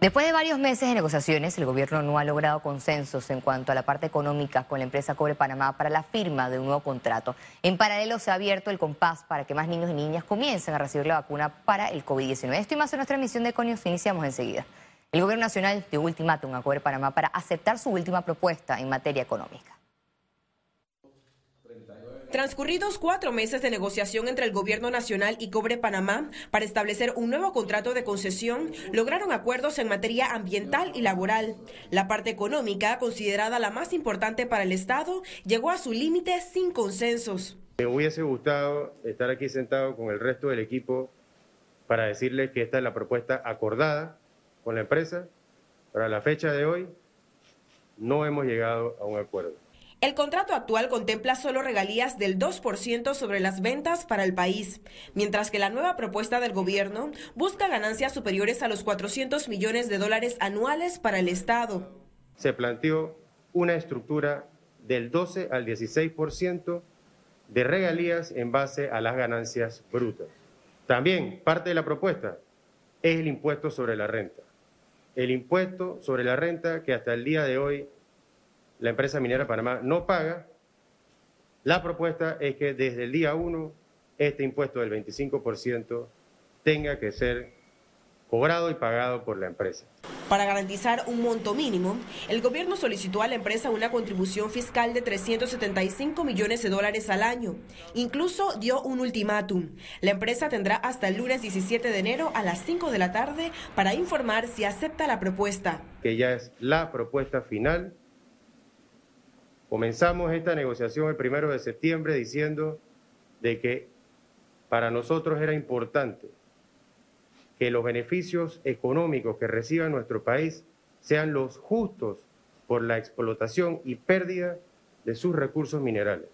Después de varios meses de negociaciones, el gobierno no ha logrado consensos en cuanto a la parte económica con la empresa Cobre Panamá para la firma de un nuevo contrato. En paralelo se ha abierto el compás para que más niños y niñas comiencen a recibir la vacuna para el COVID-19. Esto y más en nuestra emisión de Conios iniciamos enseguida. El gobierno nacional dio ultimátum a Cobre Panamá para aceptar su última propuesta en materia económica. Transcurridos cuatro meses de negociación entre el Gobierno Nacional y Cobre Panamá para establecer un nuevo contrato de concesión, lograron acuerdos en materia ambiental y laboral. La parte económica, considerada la más importante para el Estado, llegó a su límite sin consensos. Me hubiese gustado estar aquí sentado con el resto del equipo para decirles que esta es la propuesta acordada con la empresa. Para la fecha de hoy no hemos llegado a un acuerdo. El contrato actual contempla solo regalías del 2% sobre las ventas para el país, mientras que la nueva propuesta del gobierno busca ganancias superiores a los 400 millones de dólares anuales para el Estado. Se planteó una estructura del 12 al 16% de regalías en base a las ganancias brutas. También parte de la propuesta es el impuesto sobre la renta. El impuesto sobre la renta que hasta el día de hoy la empresa minera Panamá no paga, la propuesta es que desde el día 1 este impuesto del 25% tenga que ser cobrado y pagado por la empresa. Para garantizar un monto mínimo, el gobierno solicitó a la empresa una contribución fiscal de 375 millones de dólares al año. Incluso dio un ultimátum. La empresa tendrá hasta el lunes 17 de enero a las 5 de la tarde para informar si acepta la propuesta. Que ya es la propuesta final Comenzamos esta negociación el primero de septiembre diciendo de que para nosotros era importante que los beneficios económicos que reciba nuestro país sean los justos por la explotación y pérdida de sus recursos minerales.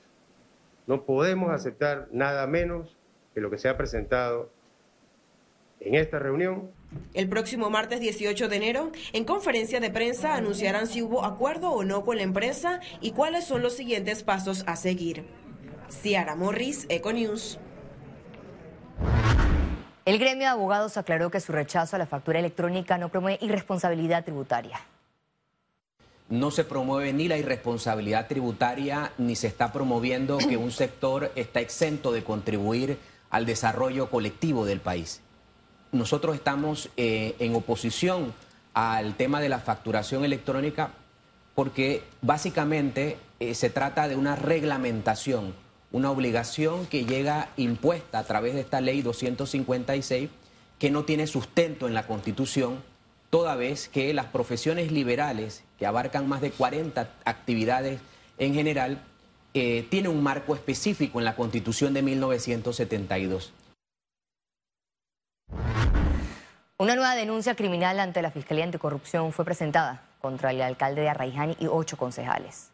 No podemos aceptar nada menos que lo que se ha presentado en esta reunión. El próximo martes 18 de enero, en conferencia de prensa, anunciarán si hubo acuerdo o no con la empresa y cuáles son los siguientes pasos a seguir. Ciara Morris, Econews. El gremio de abogados aclaró que su rechazo a la factura electrónica no promueve irresponsabilidad tributaria. No se promueve ni la irresponsabilidad tributaria ni se está promoviendo que un sector está exento de contribuir al desarrollo colectivo del país nosotros estamos eh, en oposición al tema de la facturación electrónica porque básicamente eh, se trata de una reglamentación, una obligación que llega impuesta a través de esta ley 256 que no tiene sustento en la Constitución, toda vez que las profesiones liberales, que abarcan más de 40 actividades en general, eh, tienen un marco específico en la Constitución de 1972. Una nueva denuncia criminal ante la Fiscalía Anticorrupción fue presentada contra el alcalde de Arraijani y ocho concejales.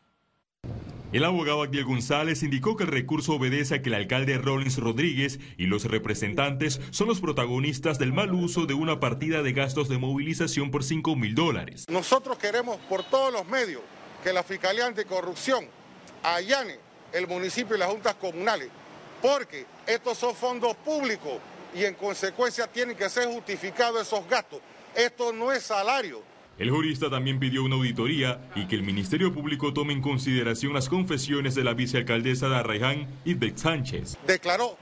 El abogado Aguiel González indicó que el recurso obedece a que el alcalde Rollins Rodríguez y los representantes son los protagonistas del mal uso de una partida de gastos de movilización por 5 mil dólares. Nosotros queremos por todos los medios que la Fiscalía Anticorrupción allane el municipio y las juntas comunales, porque estos son fondos públicos y en consecuencia tienen que ser justificados esos gastos. Esto no es salario. El jurista también pidió una auditoría y que el Ministerio Público tome en consideración las confesiones de la vicealcaldesa de Arraiján, Isbeth Sánchez. Declaró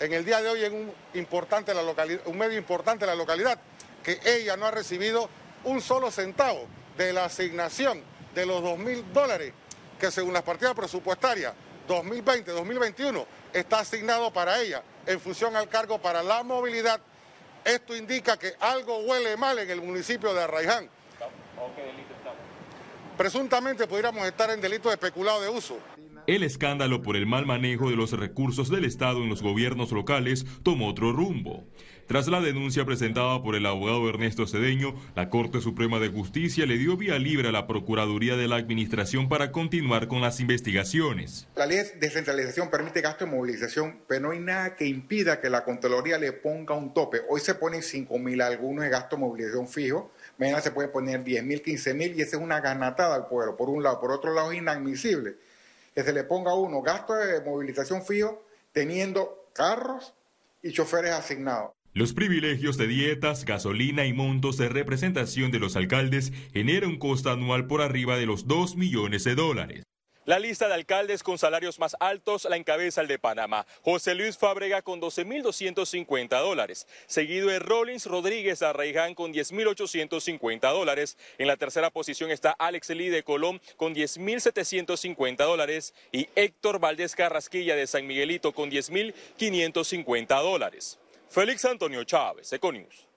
en el día de hoy en un, importante la localidad, un medio importante de la localidad que ella no ha recibido un solo centavo de la asignación de los dos mil dólares que según las partidas presupuestarias 2020-2021 está asignado para ella en función al cargo para la movilidad. Esto indica que algo huele mal en el municipio de Arraiján. Presuntamente pudiéramos estar en delito de especulado de uso. El escándalo por el mal manejo de los recursos del Estado en los gobiernos locales tomó otro rumbo. Tras la denuncia presentada por el abogado Ernesto Cedeño, la Corte Suprema de Justicia le dio vía libre a la Procuraduría de la Administración para continuar con las investigaciones. La ley de descentralización permite gasto de movilización, pero no hay nada que impida que la Contraloría le ponga un tope. Hoy se ponen 5 mil algunos de gasto de movilización fijo, mañana se puede poner 10 mil, 15 mil y esa es una ganatada al pueblo, por un lado. Por otro lado es inadmisible que se le ponga a uno gasto de movilización fijo teniendo carros y choferes asignados. Los privilegios de dietas, gasolina y montos de representación de los alcaldes generan un costo anual por arriba de los 2 millones de dólares. La lista de alcaldes con salarios más altos la encabeza el de Panamá, José Luis Fábrega con 12.250 dólares, seguido de Rollins Rodríguez Arraiján con 10.850 dólares. En la tercera posición está Alex Lee de Colón con 10.750 dólares y Héctor Valdés Carrasquilla de San Miguelito con 10.550 dólares. Félix Antonio Chávez, Econius.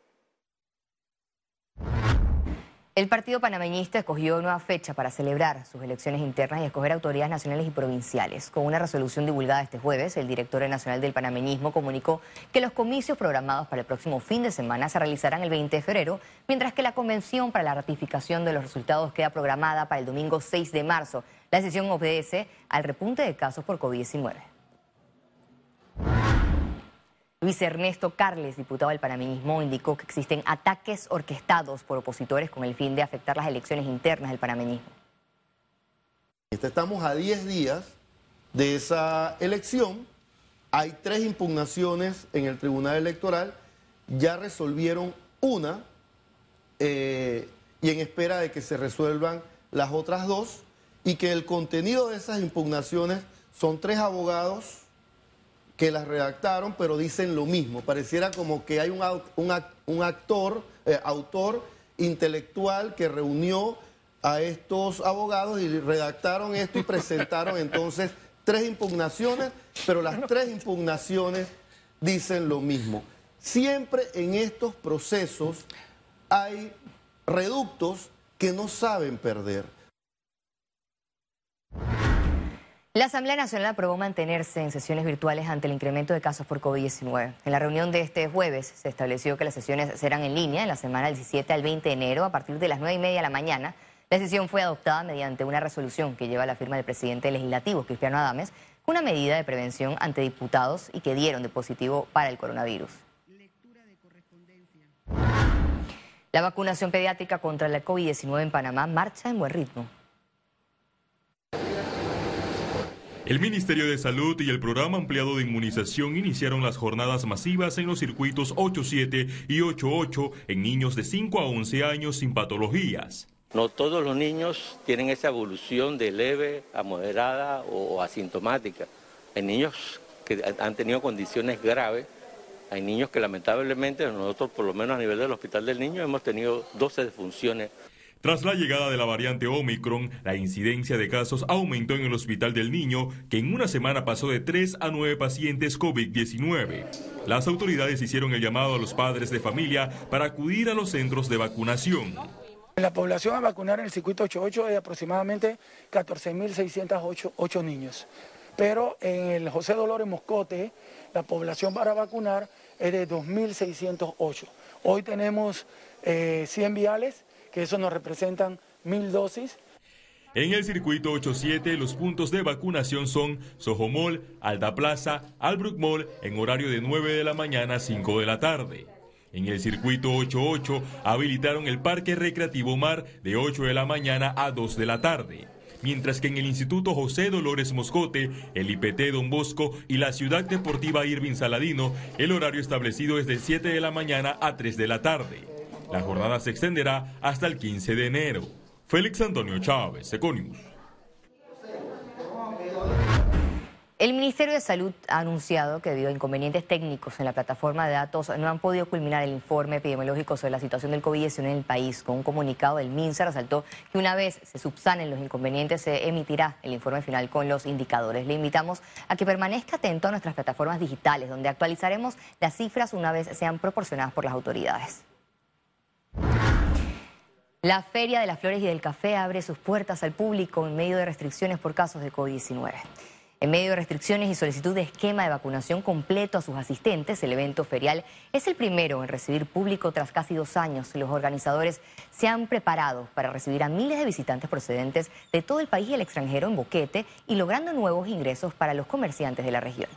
El Partido Panameñista escogió nueva fecha para celebrar sus elecciones internas y escoger autoridades nacionales y provinciales. Con una resolución divulgada este jueves, el director nacional del panameñismo comunicó que los comicios programados para el próximo fin de semana se realizarán el 20 de febrero, mientras que la convención para la ratificación de los resultados queda programada para el domingo 6 de marzo. La decisión obedece al repunte de casos por COVID-19. Luis Ernesto Carles, diputado del panameñismo, indicó que existen ataques orquestados por opositores con el fin de afectar las elecciones internas del panameñismo. Estamos a 10 días de esa elección. Hay tres impugnaciones en el Tribunal Electoral. Ya resolvieron una eh, y en espera de que se resuelvan las otras dos y que el contenido de esas impugnaciones son tres abogados que las redactaron, pero dicen lo mismo. Pareciera como que hay un, un, actor, eh, autor intelectual que reunió a estos abogados y redactaron esto y presentaron entonces tres impugnaciones, pero las tres impugnaciones dicen lo mismo. Siempre en estos procesos hay reductos que no saben perder. La Asamblea Nacional aprobó mantenerse en sesiones virtuales ante el incremento de casos por COVID-19. En la reunión de este jueves se estableció que las sesiones serán en línea en la semana del 17 al 20 de enero a partir de las 9 y media de la mañana. La decisión fue adoptada mediante una resolución que lleva la firma del presidente legislativo, Cristiano Adames, una medida de prevención ante diputados y que dieron de positivo para el coronavirus. La vacunación pediátrica contra la COVID-19 en Panamá marcha en buen ritmo. El Ministerio de Salud y el Programa Ampliado de Inmunización iniciaron las jornadas masivas en los circuitos 8.7 y 8.8 en niños de 5 a 11 años sin patologías. No todos los niños tienen esa evolución de leve a moderada o asintomática. Hay niños que han tenido condiciones graves, hay niños que lamentablemente nosotros por lo menos a nivel del Hospital del Niño hemos tenido 12 defunciones tras la llegada de la variante Omicron, la incidencia de casos aumentó en el Hospital del Niño, que en una semana pasó de 3 a 9 pacientes COVID-19. Las autoridades hicieron el llamado a los padres de familia para acudir a los centros de vacunación. La población a vacunar en el circuito 88 es aproximadamente 14.608 niños. Pero en el José Dolores Moscote, la población para vacunar es de 2.608. Hoy tenemos 100 eh, viales que eso nos representan mil dosis. En el circuito 87 los puntos de vacunación son Sojomol, Alda Plaza, Albrook Mall en horario de 9 de la mañana a 5 de la tarde. En el circuito 88 habilitaron el Parque Recreativo Mar de 8 de la mañana a 2 de la tarde. Mientras que en el Instituto José Dolores Moscote, el IPT Don Bosco y la Ciudad Deportiva Irving Saladino, el horario establecido es de 7 de la mañana a 3 de la tarde. La jornada se extenderá hasta el 15 de enero. Félix Antonio Chávez, Econius. El Ministerio de Salud ha anunciado que debido a inconvenientes técnicos en la plataforma de datos no han podido culminar el informe epidemiológico sobre la situación del COVID-19 en el país. Con un comunicado del MINSA resaltó que una vez se subsanen los inconvenientes se emitirá el informe final con los indicadores. Le invitamos a que permanezca atento a nuestras plataformas digitales donde actualizaremos las cifras una vez sean proporcionadas por las autoridades. La Feria de las Flores y del Café abre sus puertas al público en medio de restricciones por casos de COVID-19. En medio de restricciones y solicitud de esquema de vacunación completo a sus asistentes, el evento ferial es el primero en recibir público tras casi dos años. Los organizadores se han preparado para recibir a miles de visitantes procedentes de todo el país y el extranjero en Boquete y logrando nuevos ingresos para los comerciantes de la región.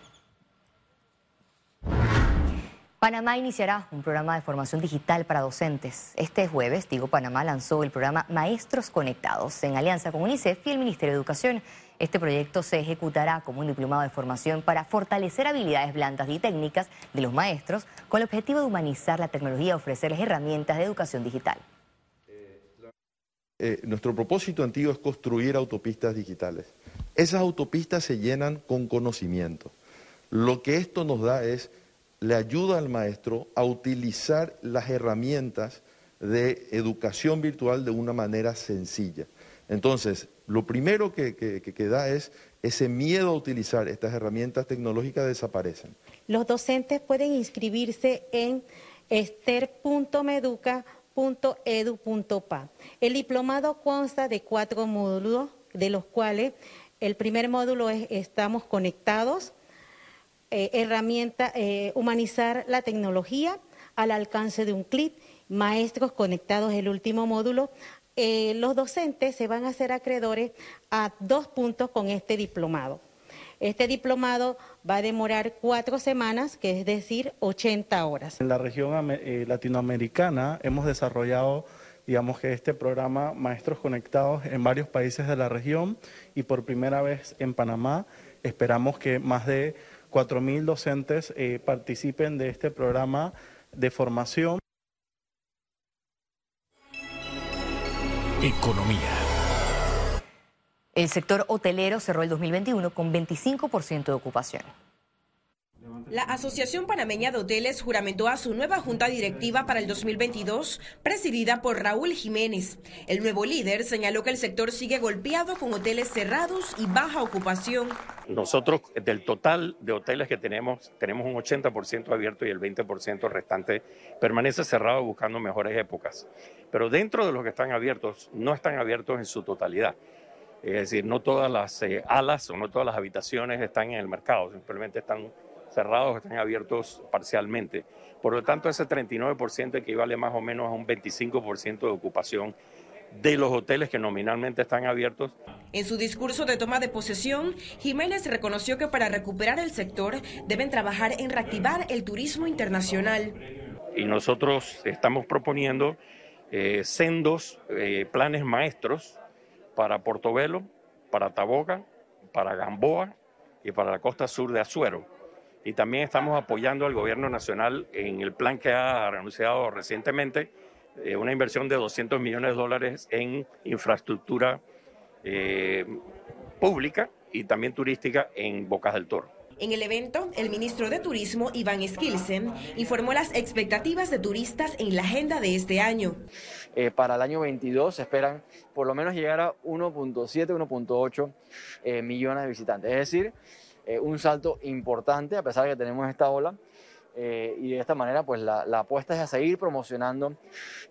Panamá iniciará un programa de formación digital para docentes. Este jueves, Tigo Panamá lanzó el programa Maestros Conectados en alianza con UNICEF y el Ministerio de Educación. Este proyecto se ejecutará como un diplomado de formación para fortalecer habilidades blandas y técnicas de los maestros con el objetivo de humanizar la tecnología y ofrecerles herramientas de educación digital. Eh, nuestro propósito antiguo es construir autopistas digitales. Esas autopistas se llenan con conocimiento. Lo que esto nos da es le ayuda al maestro a utilizar las herramientas de educación virtual de una manera sencilla. Entonces, lo primero que, que, da es ese miedo a utilizar estas herramientas tecnológicas desaparecen. Los docentes pueden inscribirse en ester.meduca.edu.pa. El diplomado consta de cuatro módulos, de los cuales el primer módulo es Estamos conectados, eh, herramienta, eh, humanizar la tecnología al alcance de un clic, maestros conectados, el último módulo. Eh, los docentes se van a hacer acreedores a dos puntos con este diplomado. Este diplomado va a demorar cuatro semanas, que es decir, 80 horas. En la región latinoamericana hemos desarrollado digamos que este programa Maestros Conectados en varios países de la región y por primera vez en Panamá esperamos que más de 4.000 docentes eh, participen de este programa de formación. Economía. El sector hotelero cerró el 2021 con 25% de ocupación. La Asociación Panameña de Hoteles juramentó a su nueva junta directiva para el 2022, presidida por Raúl Jiménez. El nuevo líder señaló que el sector sigue golpeado con hoteles cerrados y baja ocupación. Nosotros, del total de hoteles que tenemos, tenemos un 80% abierto y el 20% restante permanece cerrado buscando mejores épocas. Pero dentro de los que están abiertos, no están abiertos en su totalidad. Es decir, no todas las eh, alas o no todas las habitaciones están en el mercado, simplemente están cerrados están abiertos parcialmente. Por lo tanto, ese 39% equivale más o menos a un 25% de ocupación de los hoteles que nominalmente están abiertos. En su discurso de toma de posesión, Jiménez reconoció que para recuperar el sector deben trabajar en reactivar el turismo internacional. Y nosotros estamos proponiendo eh, sendos eh, planes maestros para Portobelo, para Taboga, para Gamboa y para la costa sur de Azuero y también estamos apoyando al gobierno nacional en el plan que ha anunciado recientemente, eh, una inversión de 200 millones de dólares en infraestructura eh, pública y también turística en Bocas del Toro. En el evento, el ministro de Turismo, Iván Skilsen, informó las expectativas de turistas en la agenda de este año. Eh, para el año 22 se esperan por lo menos llegar a 1.7, 1.8 millones de visitantes. Es decir, eh, un salto importante a pesar de que tenemos esta ola. Eh, y de esta manera, pues la, apuesta es a seguir promocionando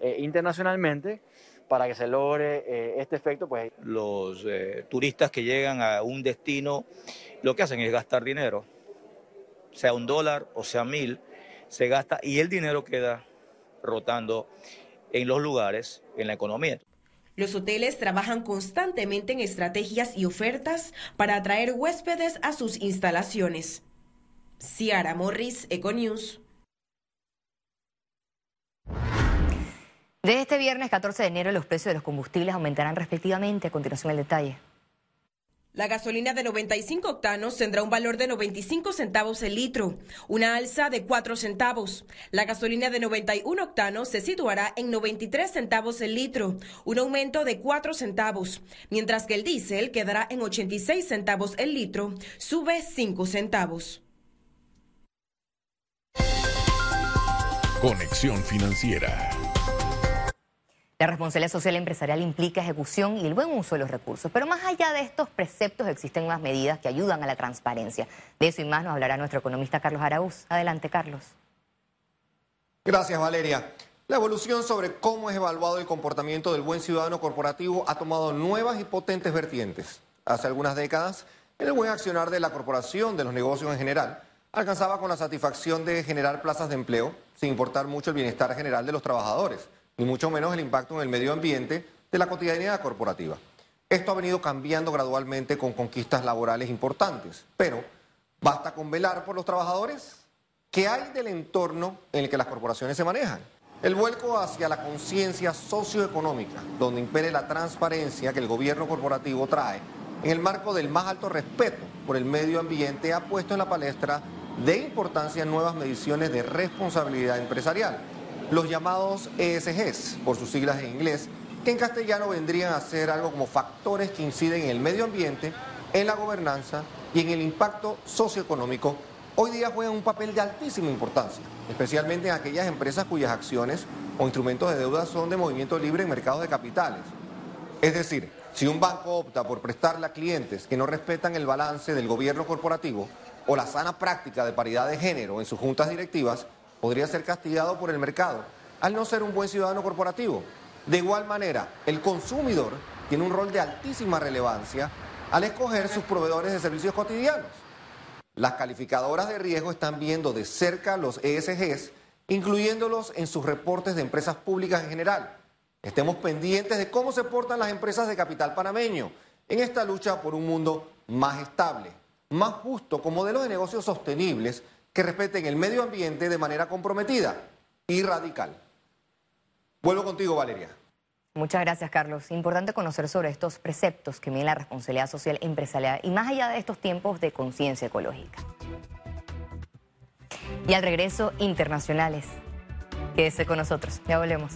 eh, internacionalmente para que se logre este efecto. Pues. Los turistas que llegan a un destino lo que hacen es gastar dinero, sea un dólar o sea mil, se gasta y el dinero queda rotando en los lugares, en la economía. Los hoteles trabajan constantemente en estrategias y ofertas para atraer huéspedes a sus instalaciones. Ciara Morris, Econews. De este viernes 14 de enero los precios de los combustibles aumentarán respectivamente. A continuación el detalle. La gasolina de 95 octanos tendrá un valor de 95 centavos el litro, una alza de 4 centavos. La gasolina de 91 octanos se situará en 93 centavos el litro, un aumento de 4 centavos, mientras que el diésel quedará en 86 centavos el litro, sube 5 centavos. Conexión financiera. La responsabilidad social empresarial implica ejecución y el buen uso de los recursos. Pero más allá de estos preceptos existen unas medidas que ayudan a la transparencia. De eso y más nos hablará nuestro economista Carlos Araúz. Adelante, Carlos. Gracias, Valeria. La evolución sobre cómo es evaluado el comportamiento del buen ciudadano corporativo ha tomado nuevas y potentes vertientes. Hace algunas décadas, el buen accionar de la corporación, de los negocios en general, alcanzaba con la satisfacción de generar plazas de empleo, sin importar mucho el bienestar general de los trabajadores ni mucho menos el impacto en el medio ambiente de la cotidianidad corporativa. Esto ha venido cambiando gradualmente con conquistas laborales importantes, pero ¿basta con velar por los trabajadores? que hay del entorno en el que las corporaciones se manejan. El vuelco hacia la conciencia socioeconómica, donde impere la transparencia que el gobierno corporativo trae, en el marco del más alto respeto por el medio ambiente, ha puesto en la palestra de importancia nuevas mediciones de responsabilidad empresarial, los llamados ESGs, por sus siglas en inglés, que en castellano vendrían a ser algo como factores que inciden en el medio ambiente, en la gobernanza y en el impacto socioeconómico, hoy día juegan un papel de altísima importancia, especialmente en aquellas empresas cuyas acciones o instrumentos de deuda son de movimiento libre en mercados de capitales. Es decir, si un banco opta por prestarle a clientes que no respetan el balance del gobierno corporativo o la sana práctica de paridad de género en sus juntas directivas, podría ser castigado por el mercado al no ser un buen ciudadano corporativo de igual manera, el consumidor tiene un rol de altísima relevancia al escoger sus proveedores de servicios cotidianos. Las calificadoras de riesgo están viendo de cerca los ESGs, incluyéndolos en sus reportes de empresas públicas en general. Estemos pendientes de cómo se portan las empresas de capital panameño en esta lucha por un mundo más estable, más justo, con modelos de negocios sostenibles que respeten el medio ambiente de manera comprometida y radical. Vuelvo contigo, Valeria. Muchas gracias, Carlos. Importante conocer sobre estos preceptos que miden la responsabilidad social empresarial y más allá de estos tiempos de conciencia ecológica. Y al regreso, internacionales. Quédese con nosotros. Ya volvemos.